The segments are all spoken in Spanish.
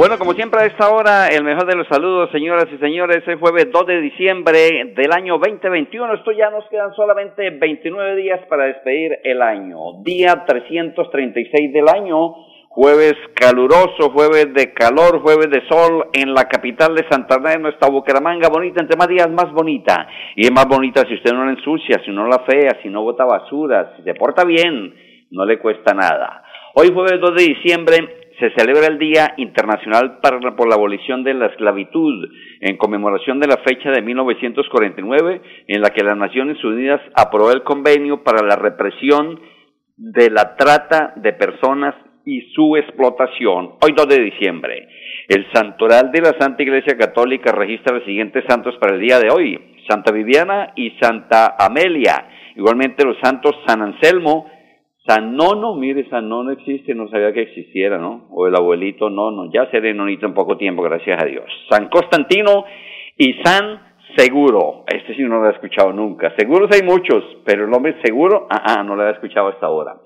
Bueno, como siempre a esta hora, el mejor de los saludos, señoras y señores, es jueves 2 de diciembre del año 2021. Esto ya nos quedan solamente 29 días para despedir el año. Día 336 del año, jueves caluroso, jueves de calor, jueves de sol en la capital de Santander, nuestra Bucaramanga bonita, entre más días más bonita. Y es más bonita si usted no la ensucia, si no la fea, si no bota basura, si se porta bien, no le cuesta nada. Hoy jueves 2 de diciembre se celebra el Día Internacional para, por la Abolición de la Esclavitud, en conmemoración de la fecha de 1949, en la que las Naciones Unidas aprobó el convenio para la represión de la trata de personas y su explotación. Hoy 2 de diciembre. El Santoral de la Santa Iglesia Católica registra los siguientes santos para el día de hoy. Santa Viviana y Santa Amelia. Igualmente los santos San Anselmo, San Nono, mire, San Nono existe, no sabía que existiera, ¿no? O el abuelito Nono, ya seré nonito en poco tiempo, gracias a Dios. San Constantino y San Seguro, este sí no lo he escuchado nunca. Seguros hay muchos, pero el nombre seguro, ah, ah, no lo he escuchado hasta ahora.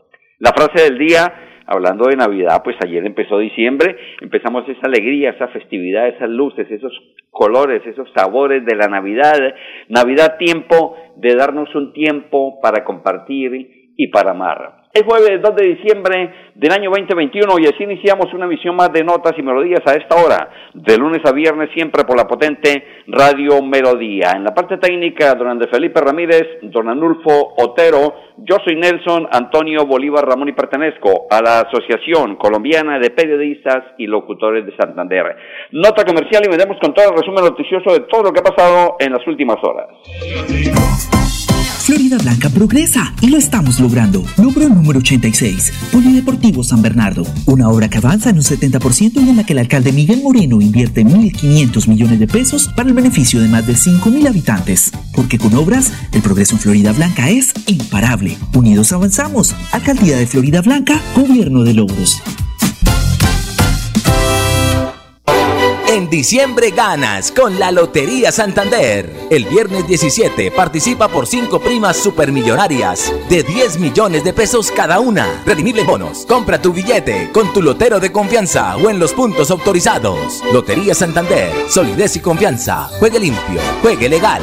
La frase del día, hablando de Navidad, pues ayer empezó diciembre, empezamos esa alegría, esa festividad, esas luces, esos colores, esos sabores de la Navidad. Navidad, tiempo de darnos un tiempo para compartir y para amar. Es jueves 2 de diciembre del año 2021 y así iniciamos una emisión más de notas y melodías a esta hora, de lunes a viernes, siempre por la potente Radio Melodía. En la parte técnica, don Andrés Felipe Ramírez, don Anulfo Otero, yo soy Nelson Antonio Bolívar Ramón y pertenezco a la Asociación Colombiana de Periodistas y Locutores de Santander. Nota comercial y vendemos con todo el resumen noticioso de todo lo que ha pasado en las últimas horas. Florida Blanca progresa y lo estamos logrando. Logro número 86. Polideportivo San Bernardo. Una obra que avanza en un 70% y en la que el alcalde Miguel Moreno invierte 1.500 millones de pesos para el beneficio de más de 5.000 habitantes. Porque con obras, el progreso en Florida Blanca es imparable. Unidos avanzamos. Alcaldía de Florida Blanca, Gobierno de Logros. En diciembre ganas con la Lotería Santander. El viernes 17 participa por 5 primas supermillonarias de 10 millones de pesos cada una. Redimible bonos. Compra tu billete con tu lotero de confianza o en los puntos autorizados. Lotería Santander. Solidez y confianza. Juegue limpio. Juegue legal.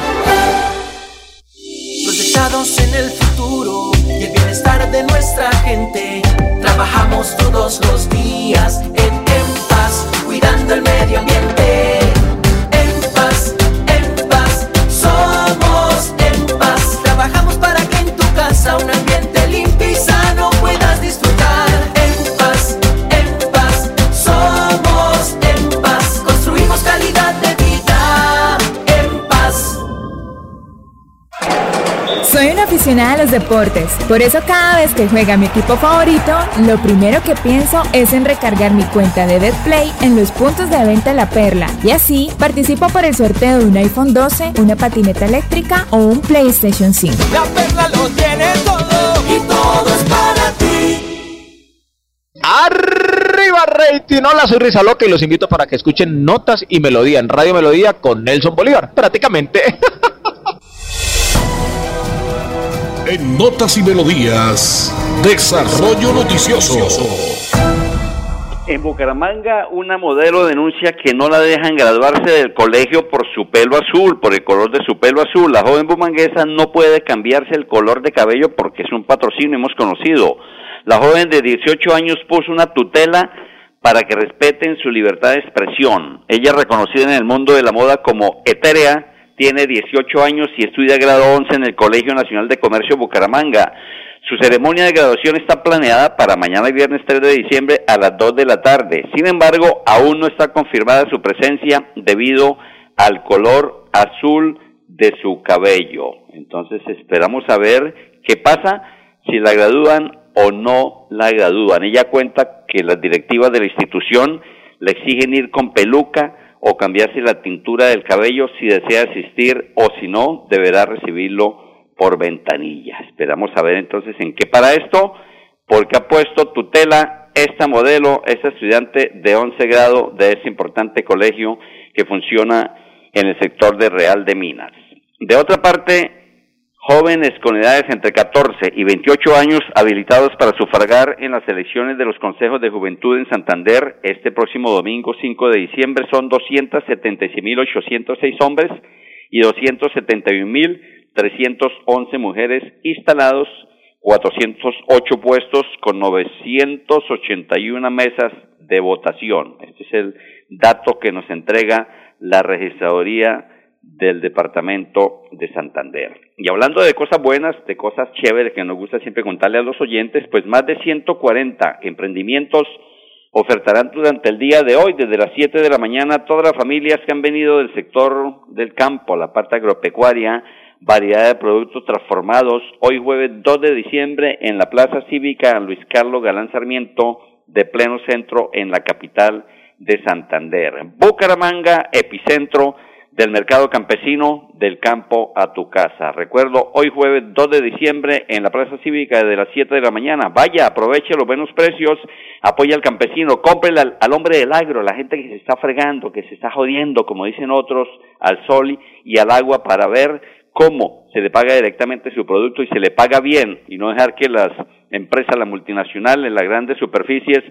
Proyectados en el futuro y el bienestar de nuestra gente. Trabajamos todos los días cuidando el medio ambiente. En paz, en paz, somos en paz. Trabajamos para que en tu casa un aficionada a los deportes, por eso cada vez que juega mi equipo favorito, lo primero que pienso es en recargar mi cuenta de Betplay en los puntos de venta La Perla y así participo por el sorteo de un iPhone 12, una patineta eléctrica o un PlayStation 5. La Perla lo tiene todo y todo es para ti. Arriba rating, hola soy Risa Loca y los invito para que escuchen Notas y Melodía en Radio Melodía con Nelson Bolívar, prácticamente. En Notas y Melodías, Desarrollo Noticioso. En Bucaramanga, una modelo denuncia que no la dejan graduarse del colegio por su pelo azul, por el color de su pelo azul. La joven bumanguesa no puede cambiarse el color de cabello porque es un patrocinio, hemos conocido. La joven de 18 años puso una tutela para que respeten su libertad de expresión. Ella reconocida en el mundo de la moda como etérea, tiene 18 años y estudia grado 11 en el Colegio Nacional de Comercio Bucaramanga. Su ceremonia de graduación está planeada para mañana viernes 3 de diciembre a las 2 de la tarde. Sin embargo, aún no está confirmada su presencia debido al color azul de su cabello. Entonces esperamos a ver qué pasa si la gradúan o no la gradúan. Ella cuenta que las directivas de la institución le exigen ir con peluca o cambiarse la tintura del cabello si desea asistir o si no, deberá recibirlo por ventanilla. Esperamos a ver entonces en qué para esto, porque ha puesto tutela esta modelo, esta estudiante de 11 grado de ese importante colegio que funciona en el sector de Real de Minas. De otra parte, jóvenes con edades entre 14 y 28 años habilitados para sufragar en las elecciones de los consejos de juventud en Santander este próximo domingo 5 de diciembre son 276.806 hombres y 271.311 mujeres instalados, 408 puestos con 981 mesas de votación. Este es el dato que nos entrega la registraduría del departamento de Santander. Y hablando de cosas buenas, de cosas chéveres que nos gusta siempre contarle a los oyentes, pues más de 140 emprendimientos ofertarán durante el día de hoy, desde las 7 de la mañana, todas las familias que han venido del sector del campo, la parte agropecuaria, variedad de productos transformados, hoy jueves 2 de diciembre en la Plaza Cívica Luis Carlos Galán Sarmiento de pleno centro en la capital de Santander. Bucaramanga, epicentro del mercado campesino del campo a tu casa. Recuerdo, hoy jueves 2 de diciembre en la Plaza Cívica de las 7 de la mañana. Vaya, aproveche los buenos precios, apoya al campesino, compre al, al, hombre del agro, la gente que se está fregando, que se está jodiendo, como dicen otros, al sol y al agua para ver cómo se le paga directamente su producto y se le paga bien y no dejar que las empresas, las multinacionales, las grandes superficies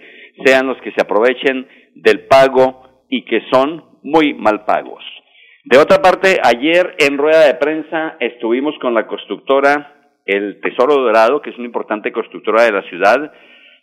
sean los que se aprovechen del pago y que son muy mal pagos. De otra parte, ayer en rueda de prensa estuvimos con la constructora El Tesoro Dorado, que es una importante constructora de la ciudad,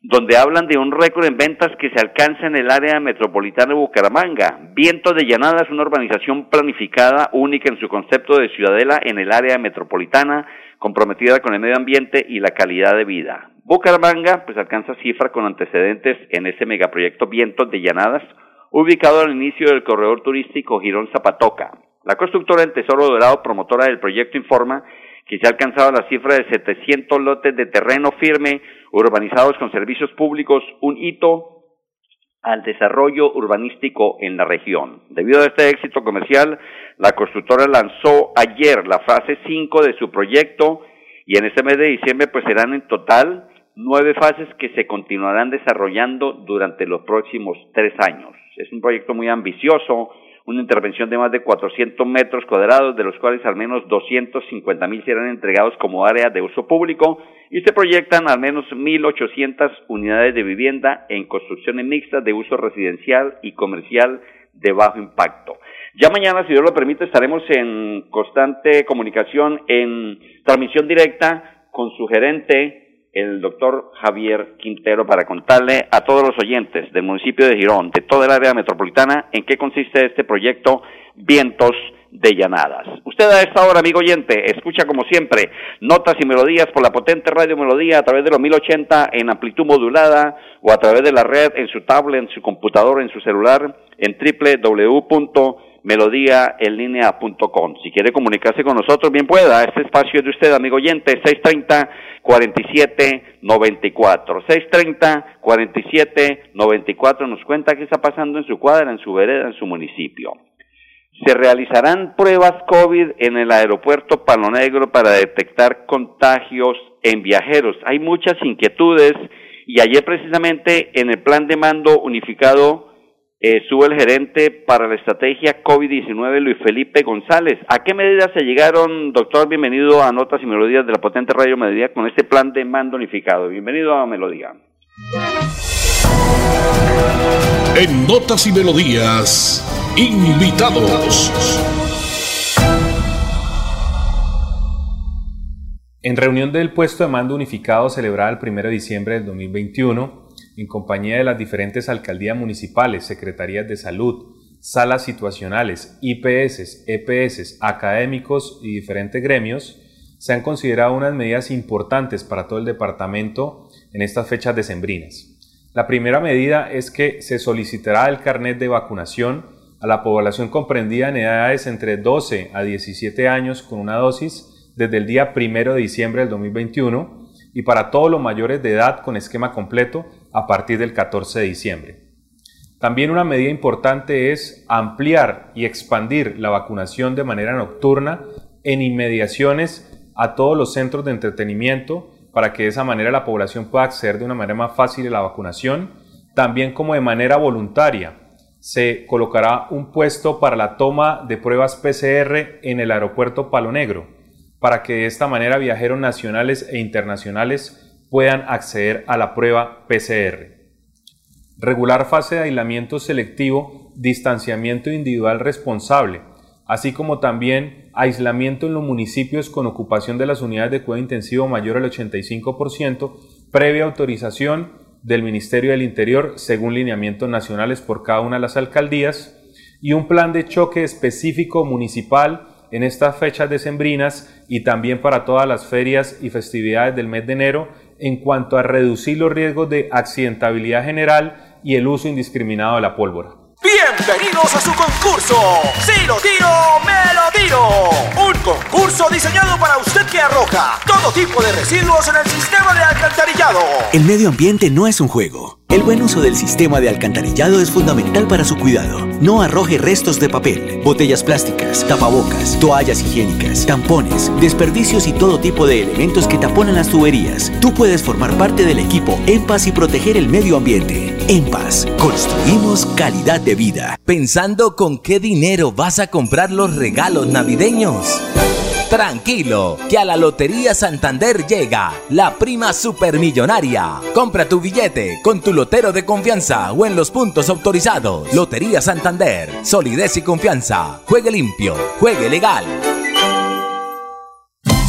donde hablan de un récord en ventas que se alcanza en el área metropolitana de Bucaramanga. Viento de Llanada es una urbanización planificada, única en su concepto de ciudadela en el área metropolitana, comprometida con el medio ambiente y la calidad de vida. Bucaramanga pues alcanza cifra con antecedentes en ese megaproyecto Vientos de Llanadas, ubicado al inicio del corredor turístico Girón Zapatoca. La constructora del Tesoro Dorado, promotora del proyecto, informa que se ha alcanzado la cifra de 700 lotes de terreno firme urbanizados con servicios públicos, un hito al desarrollo urbanístico en la región. Debido a este éxito comercial, la constructora lanzó ayer la fase 5 de su proyecto y en este mes de diciembre pues serán en total nueve fases que se continuarán desarrollando durante los próximos tres años. Es un proyecto muy ambicioso, una intervención de más de 400 metros cuadrados, de los cuales al menos 250 mil serán entregados como área de uso público y se proyectan al menos 1.800 unidades de vivienda en construcciones mixtas de uso residencial y comercial de bajo impacto. Ya mañana, si Dios lo permite, estaremos en constante comunicación, en transmisión directa con su gerente, el doctor Javier Quintero para contarle a todos los oyentes del municipio de Girón, de toda el área metropolitana, en qué consiste este proyecto Vientos de Llanadas. Usted a esta hora, amigo oyente, escucha como siempre notas y melodías por la potente radio Melodía a través de los 1080 en amplitud modulada o a través de la red en su tablet, en su computador, en su celular en www melodíaenlínea.com. Si quiere comunicarse con nosotros, bien pueda. Este espacio es de usted, amigo oyente, 630-4794. 630-4794 nos cuenta qué está pasando en su cuadra, en su vereda, en su municipio. Se realizarán pruebas COVID en el aeropuerto Palo Negro para detectar contagios en viajeros. Hay muchas inquietudes y ayer precisamente en el plan de mando unificado eh, sube el gerente para la estrategia COVID-19, Luis Felipe González. ¿A qué medidas se llegaron, doctor? Bienvenido a Notas y Melodías de la potente Radio Melodía con este plan de mando unificado. Bienvenido a Melodía. En Notas y Melodías, invitados. En reunión del puesto de mando unificado celebrada el 1 de diciembre del 2021, en compañía de las diferentes alcaldías municipales, secretarías de salud, salas situacionales, IPS, EPS, académicos y diferentes gremios, se han considerado unas medidas importantes para todo el departamento en estas fechas decembrinas. La primera medida es que se solicitará el carnet de vacunación a la población comprendida en edades entre 12 a 17 años con una dosis desde el día 1 de diciembre del 2021 y para todos los mayores de edad con esquema completo a partir del 14 de diciembre. También una medida importante es ampliar y expandir la vacunación de manera nocturna en inmediaciones a todos los centros de entretenimiento para que de esa manera la población pueda acceder de una manera más fácil a la vacunación, también como de manera voluntaria. Se colocará un puesto para la toma de pruebas PCR en el aeropuerto Palo Negro, para que de esta manera viajeros nacionales e internacionales puedan acceder a la prueba PCR. Regular fase de aislamiento selectivo, distanciamiento individual responsable, así como también aislamiento en los municipios con ocupación de las unidades de cuidado intensivo mayor al 85%, previa autorización del Ministerio del Interior según lineamientos nacionales por cada una de las alcaldías, y un plan de choque específico municipal en estas fechas decembrinas y también para todas las ferias y festividades del mes de enero en cuanto a reducir los riesgos de accidentabilidad general y el uso indiscriminado de la pólvora. Bienvenidos a su concurso. Si lo tiro, me lo tiro. Un concurso diseñado para usted que arroja todo tipo de residuos en el sistema de alcantarillado. El medio ambiente no es un juego. El buen uso del sistema de alcantarillado es fundamental para su cuidado. No arroje restos de papel, botellas plásticas, tapabocas, toallas higiénicas, tampones, desperdicios y todo tipo de elementos que taponan las tuberías. Tú puedes formar parte del equipo En y proteger el medio ambiente. En Paz, construimos calidad de vida. ¿Pensando con qué dinero vas a comprar los regalos navideños? Tranquilo, que a la Lotería Santander llega la prima supermillonaria. Compra tu billete con tu lotero de confianza o en los puntos autorizados. Lotería Santander, solidez y confianza. Juegue limpio, juegue legal.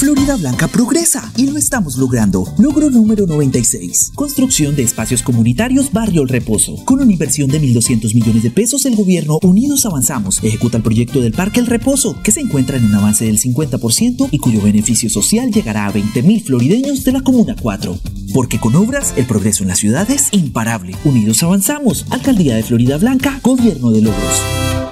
Florida Blanca progresa y lo estamos logrando. Logro número 96. Construcción de espacios comunitarios Barrio El Reposo. Con una inversión de 1.200 millones de pesos, el gobierno Unidos Avanzamos ejecuta el proyecto del Parque El Reposo, que se encuentra en un avance del 50% y cuyo beneficio social llegará a 20.000 florideños de la Comuna 4. Porque con obras, el progreso en la ciudad es imparable. Unidos Avanzamos. Alcaldía de Florida Blanca, Gobierno de Logros.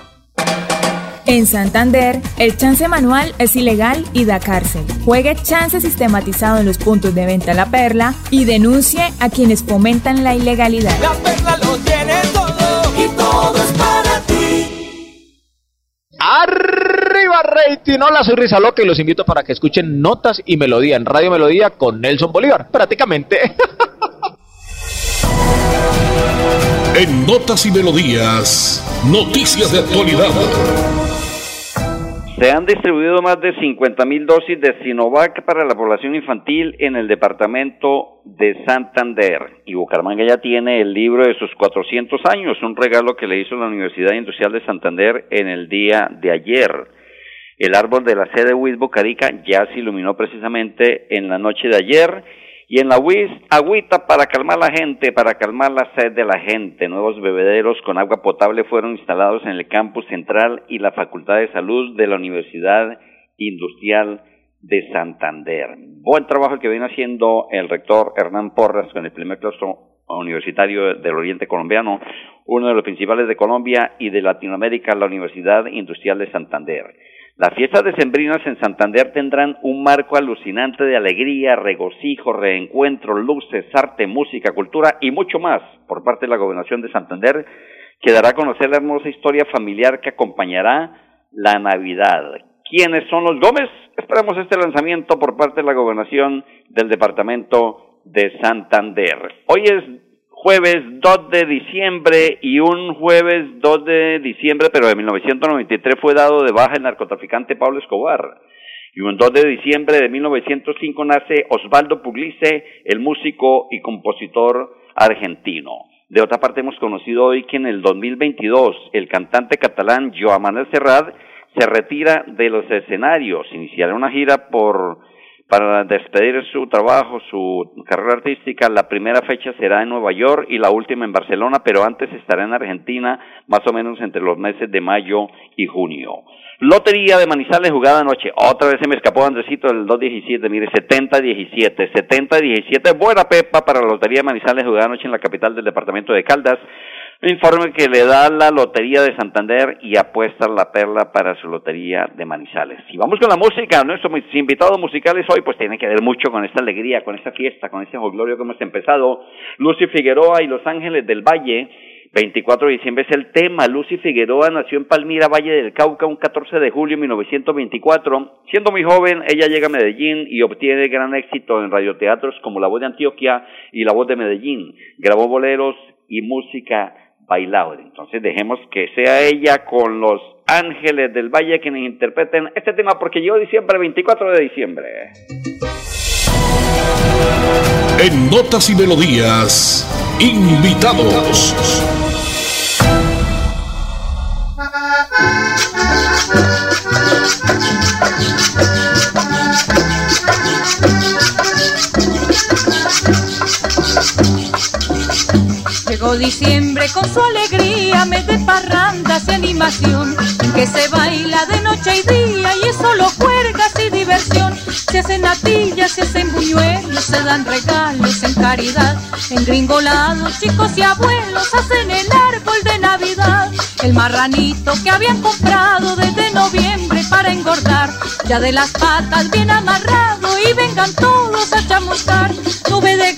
En Santander, el chance manual es ilegal y da cárcel. Juegue chance sistematizado en los puntos de venta La Perla y denuncie a quienes fomentan la ilegalidad. La perla lo tiene todo y todo es para ti. Arriba rating, hola soy Risa Loca y los invito para que escuchen Notas y Melodía en Radio Melodía con Nelson Bolívar, prácticamente. En Notas y Melodías, noticias de actualidad. Se han distribuido más de 50.000 dosis de Sinovac para la población infantil en el departamento de Santander. Y Bucaramanga ya tiene el libro de sus 400 años, un regalo que le hizo la Universidad Industrial de Santander en el día de ayer. El árbol de la sede WIS Bocarica ya se iluminó precisamente en la noche de ayer y en la WIS, agüita para calmar la gente, para calmar la sed de la gente. Nuevos bebederos con agua potable fueron instalados en el campus central y la Facultad de Salud de la Universidad Industrial de Santander. Buen trabajo que viene haciendo el rector Hernán Porras con el primer claustro universitario del Oriente Colombiano, uno de los principales de Colombia y de Latinoamérica, la Universidad Industrial de Santander. Las fiestas decembrinas en Santander tendrán un marco alucinante de alegría, regocijo, reencuentro, luces, arte, música, cultura y mucho más por parte de la Gobernación de Santander, que dará a conocer la hermosa historia familiar que acompañará la Navidad. ¿Quiénes son los Gómez? Esperamos este lanzamiento por parte de la Gobernación del Departamento de Santander. Hoy es jueves 2 de diciembre y un jueves 2 de diciembre, pero de 1993 fue dado de baja el narcotraficante Pablo Escobar. Y un 2 de diciembre de 1905 nace Osvaldo Pugliese, el músico y compositor argentino. De otra parte, hemos conocido hoy que en el 2022 el cantante catalán Joan Manuel Serrat se retira de los escenarios. Iniciará una gira por para despedir su trabajo, su carrera artística. La primera fecha será en Nueva York y la última en Barcelona, pero antes estará en Argentina, más o menos entre los meses de mayo y junio. Lotería de Manizales jugada anoche. Otra vez se me escapó Andresito el 217. Mire, 70-17. 70-17. Buena pepa para la Lotería de Manizales jugada anoche en la capital del departamento de Caldas. Informe que le da la Lotería de Santander y apuesta la perla para su Lotería de Manizales. Y vamos con la música. Nuestros invitados musicales hoy pues tienen que ver mucho con esta alegría, con esta fiesta, con ese glorio que hemos empezado. Lucy Figueroa y Los Ángeles del Valle. 24 de diciembre es el tema. Lucy Figueroa nació en Palmira, Valle del Cauca, un 14 de julio de 1924. Siendo muy joven, ella llega a Medellín y obtiene gran éxito en radioteatros como La Voz de Antioquia y La Voz de Medellín. Grabó boleros y música bailado. Entonces dejemos que sea ella con los ángeles del valle quienes interpreten este tema porque llegó diciembre, 24 de diciembre. En Notas y Melodías, invitados. Diciembre con su alegría, mes de parrandas y animación, que se baila de noche y día y es solo juergas y diversión. Se hacen natillas, se hacen buñuelos, se dan regalos en caridad. En gringolados, chicos y abuelos hacen el árbol de Navidad. El marranito que habían comprado desde noviembre para engordar, ya de las patas bien amarrado y vengan todos a chamuscar. Nube de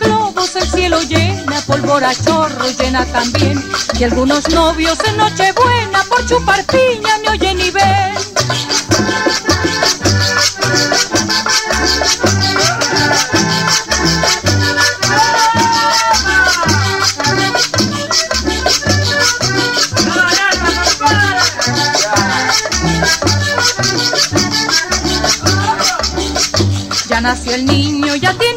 el cielo llena, pólvora chorro llena también. Y algunos novios en Nochebuena por chupar piña me oyen y ven. Ya nació el niño, ya tiene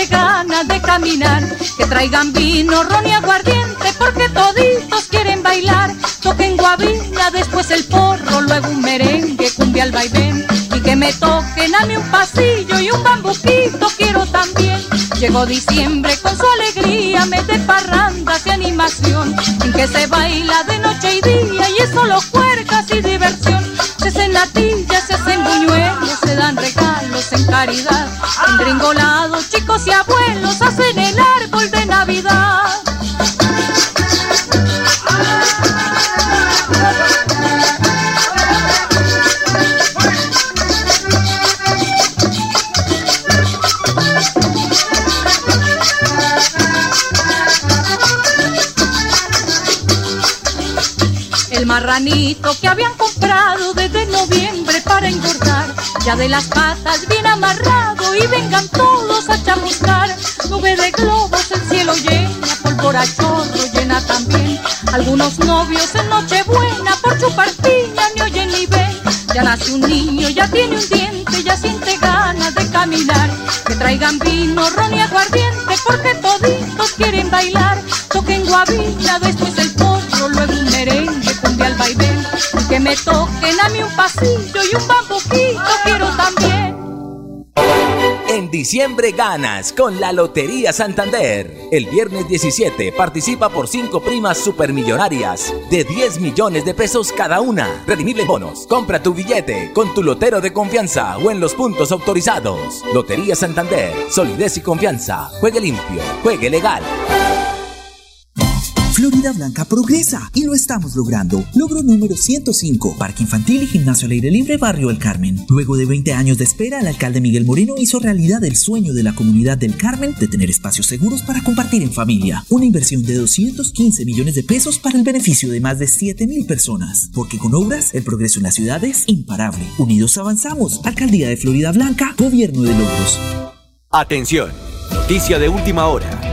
siente ganas de caminar. Que traigan vino, ron y aguardiente, porque toditos quieren bailar. Toquen guabina, después el porro, luego un merengue, cumbia al vaivén. Y que me toquen a mí un pasillo y un bambuquito quiero también. Llegó diciembre con su alegría, mete parrandas y animación, en que se baila de noche y día y es solo cuercas y diversión. Se hacen natillas, se hacen buñuelos, se dan regalos en caridad. En gringolados, chicos y abuelos hacen el árbol de Navidad. El marranito que habían comprado desde noviembre para engordar, ya de las patas bien amarrado y vengan todos a chamuscar. Nube de globos, el cielo llena, pólvora chorro llena también. Algunos novios en Nochebuena por chupar piña ni oyen ni ven. Ya nace un niño, ya tiene un diente, ya siente ganas de caminar. Que traigan vino, ron y aguardiente, porque toditos quieren bailar. Toquen después que me toquen a mí un pasillo y un bambuquito quiero también. En diciembre ganas con la Lotería Santander. El viernes 17 participa por 5 primas supermillonarias de 10 millones de pesos cada una. Redimible bonos. Compra tu billete con tu lotero de confianza o en los puntos autorizados. Lotería Santander. Solidez y confianza. Juegue limpio. Juegue legal. Florida Blanca progresa y lo estamos logrando. Logro número 105, Parque Infantil y Gimnasio al Aire Libre Barrio El Carmen. Luego de 20 años de espera, el alcalde Miguel Moreno hizo realidad el sueño de la comunidad del Carmen de tener espacios seguros para compartir en familia. Una inversión de 215 millones de pesos para el beneficio de más de 7 mil personas. Porque con obras, el progreso en la ciudad es imparable. Unidos avanzamos. Alcaldía de Florida Blanca, Gobierno de Logros. Atención, noticia de última hora.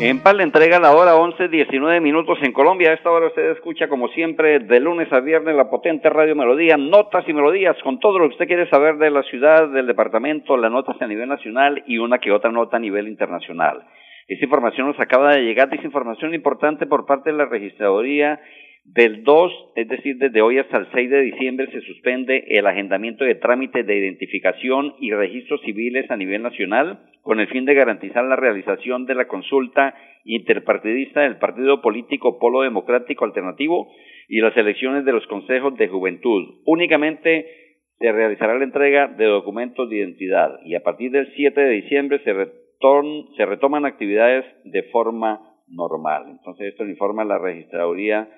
En PAL le entrega la hora 11, 19 minutos en Colombia. A esta hora usted escucha, como siempre, de lunes a viernes, la potente Radio Melodía, notas y melodías, con todo lo que usted quiere saber de la ciudad, del departamento, las notas a nivel nacional y una que otra nota a nivel internacional. Esta información nos acaba de llegar, esta información importante por parte de la registraduría del 2, es decir, desde hoy hasta el 6 de diciembre se suspende el agendamiento de trámites de identificación y registros civiles a nivel nacional con el fin de garantizar la realización de la consulta interpartidista del partido político Polo Democrático Alternativo y las elecciones de los consejos de juventud. Únicamente se realizará la entrega de documentos de identidad y a partir del 7 de diciembre se, se retoman actividades de forma normal. Entonces esto lo informa la registraduría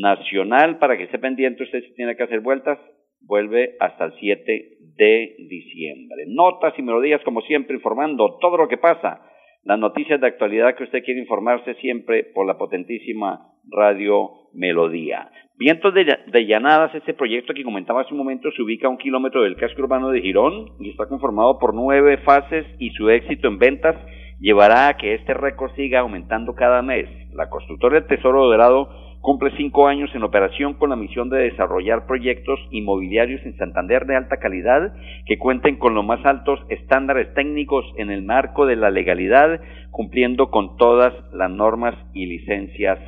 nacional para que esté pendiente usted tiene que hacer vueltas, vuelve hasta el 7 de diciembre. Notas y melodías como siempre informando todo lo que pasa, las noticias de actualidad que usted quiere informarse siempre por la potentísima Radio Melodía. Vientos de, de, Llanadas, este proyecto que comentaba hace un momento, se ubica a un kilómetro del casco urbano de Girón y está conformado por nueve fases y su éxito en ventas llevará a que este récord siga aumentando cada mes. La constructora del Tesoro Dorado Cumple cinco años en operación con la misión de desarrollar proyectos inmobiliarios en Santander de alta calidad que cuenten con los más altos estándares técnicos en el marco de la legalidad, cumpliendo con todas las normas y licencias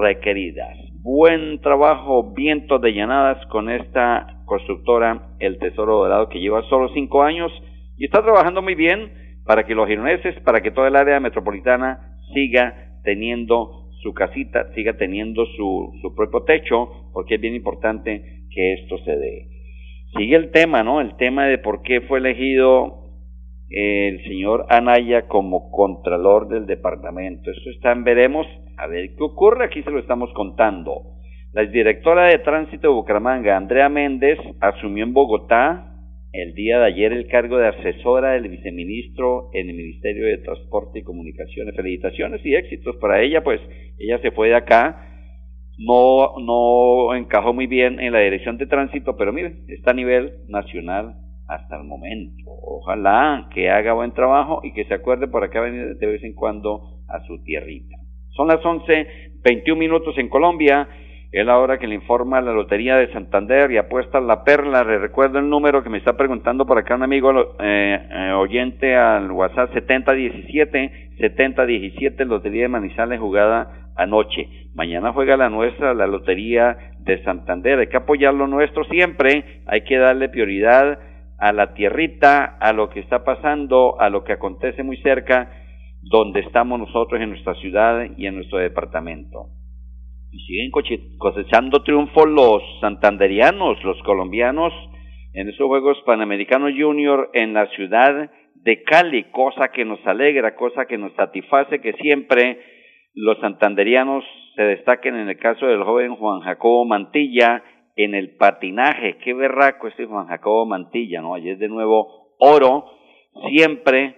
requeridas. Buen trabajo, vientos de llanadas con esta constructora El Tesoro Dorado que lleva solo cinco años y está trabajando muy bien para que los gironeses, para que toda el área metropolitana siga teniendo su casita siga teniendo su, su propio techo, porque es bien importante que esto se dé. Sigue el tema, ¿no? El tema de por qué fue elegido el señor Anaya como contralor del departamento. Esto está en veremos, a ver qué ocurre, aquí se lo estamos contando. La directora de tránsito de Bucaramanga, Andrea Méndez, asumió en Bogotá el día de ayer el cargo de asesora del viceministro en el Ministerio de Transporte y Comunicaciones. Felicitaciones y éxitos para ella, pues ella se fue de acá, no, no encajó muy bien en la dirección de tránsito, pero miren, está a nivel nacional hasta el momento. Ojalá que haga buen trabajo y que se acuerde por acá venir de vez en cuando a su tierrita. Son las 11, 21 minutos en Colombia. Es la hora que le informa la Lotería de Santander y apuesta la perla. Le recuerdo el número que me está preguntando por acá un amigo eh, eh, oyente al WhatsApp 7017 7017 Lotería de Manizales jugada anoche. Mañana juega la nuestra, la Lotería de Santander. Hay que apoyar lo nuestro siempre. Hay que darle prioridad a la tierrita, a lo que está pasando, a lo que acontece muy cerca, donde estamos nosotros en nuestra ciudad y en nuestro departamento y siguen cosechando triunfos los santanderianos, los colombianos, en esos Juegos Panamericanos Junior en la ciudad de Cali, cosa que nos alegra, cosa que nos satisface que siempre los santanderianos se destaquen en el caso del joven Juan Jacobo Mantilla en el patinaje. Qué berraco este Juan Jacobo Mantilla, ¿no? Ayer de nuevo oro, siempre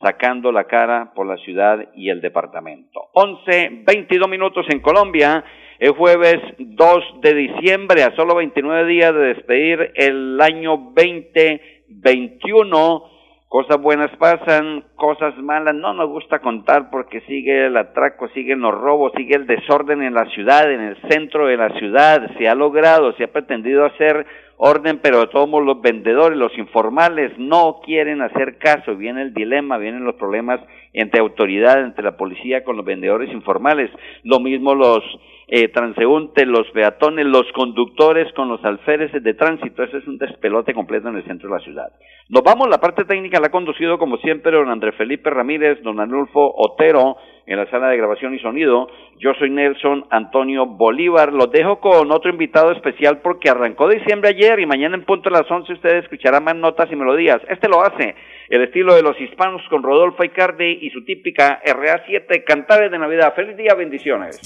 sacando la cara por la ciudad y el departamento. 11, 22 minutos en Colombia, el jueves 2 de diciembre, a solo 29 días de despedir el año 2021. Cosas buenas pasan, cosas malas no nos gusta contar porque sigue el atraco, siguen los robos, sigue el desorden en la ciudad, en el centro de la ciudad. Se ha logrado, se ha pretendido hacer orden, pero todos los vendedores, los informales, no quieren hacer caso. Viene el dilema, vienen los problemas entre autoridades, entre la policía con los vendedores informales. Lo mismo los eh, transeúntes, los peatones, los conductores con los alféreces de tránsito. Eso es un despelote completo en el centro de la ciudad. Nos vamos, la parte técnica la ha conducido como siempre don Andrés Felipe Ramírez, don Anulfo Otero en la sala de grabación y sonido. Yo soy Nelson Antonio Bolívar. Los dejo con otro invitado especial porque arrancó diciembre ayer y mañana en punto a las 11 ustedes escucharán más notas y melodías. Este lo hace el estilo de los hispanos con Rodolfo Icardi y su típica RA7 Cantares de Navidad. Feliz día, bendiciones.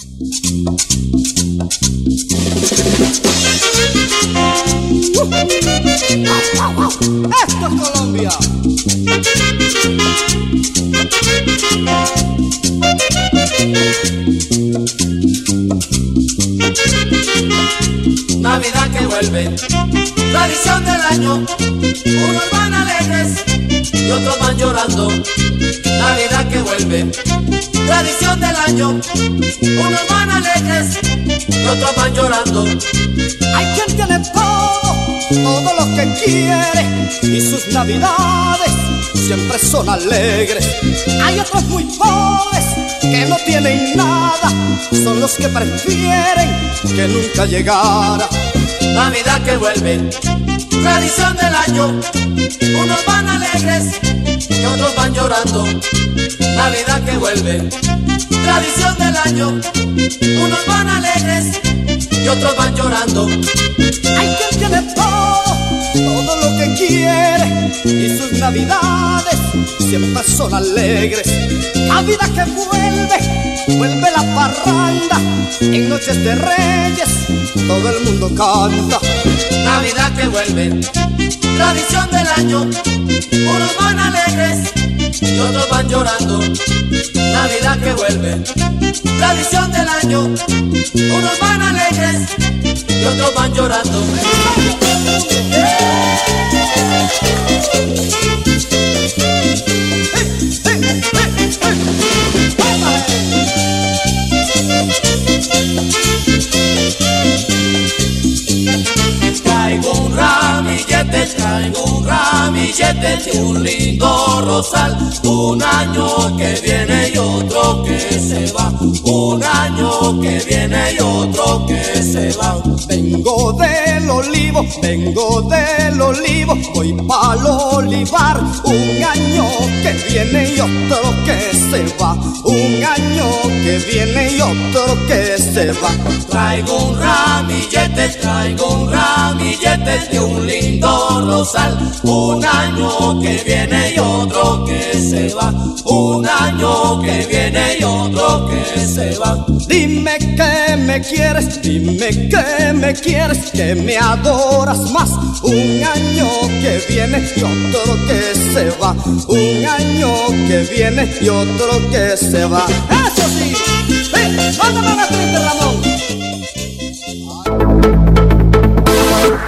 Esto es Colombia. Navidad que vuelve, tradición del año, unos van alegres y otros van llorando. Navidad que vuelve, tradición del año. Unos van alegres y otros van llorando. Hay quien tiene todo, todo lo que quiere y sus navidades siempre son alegres. Hay otros muy pobres que no tienen nada, son los que prefieren que nunca llegara. Navidad que vuelve, tradición del año. Unos van alegres y otros van llorando. Navidad que vuelve, tradición del año. Unos van alegres y otros van llorando. Todo lo que quiere y sus navidades siempre son alegres. Navidad que vuelve, vuelve la parranda en noches de reyes, todo el mundo canta. Navidad que vuelve, tradición del año. Unos van alegres y otros van llorando. Navidad que vuelve, tradición del año. Unos van alegres y otros van llorando. Traigo un ramillete de un lindo rosal. Un año que viene y otro que se va. Un año que viene y otro que se va. Vengo del olivo, vengo del olivo, voy pa'l olivar. Un año que viene y otro que se va. Un año que viene y otro que se va. Traigo un ramillete, traigo un ramillete de un lindo rosal. Un año que viene y otro que se va. Un año que viene y otro que se va. Dime que me quieres, dime que me quieres, que me adoras más. Un año que viene y otro que se va. Un año que viene y otro que se va. Eso sí, sí, mándame una triste, Ramón.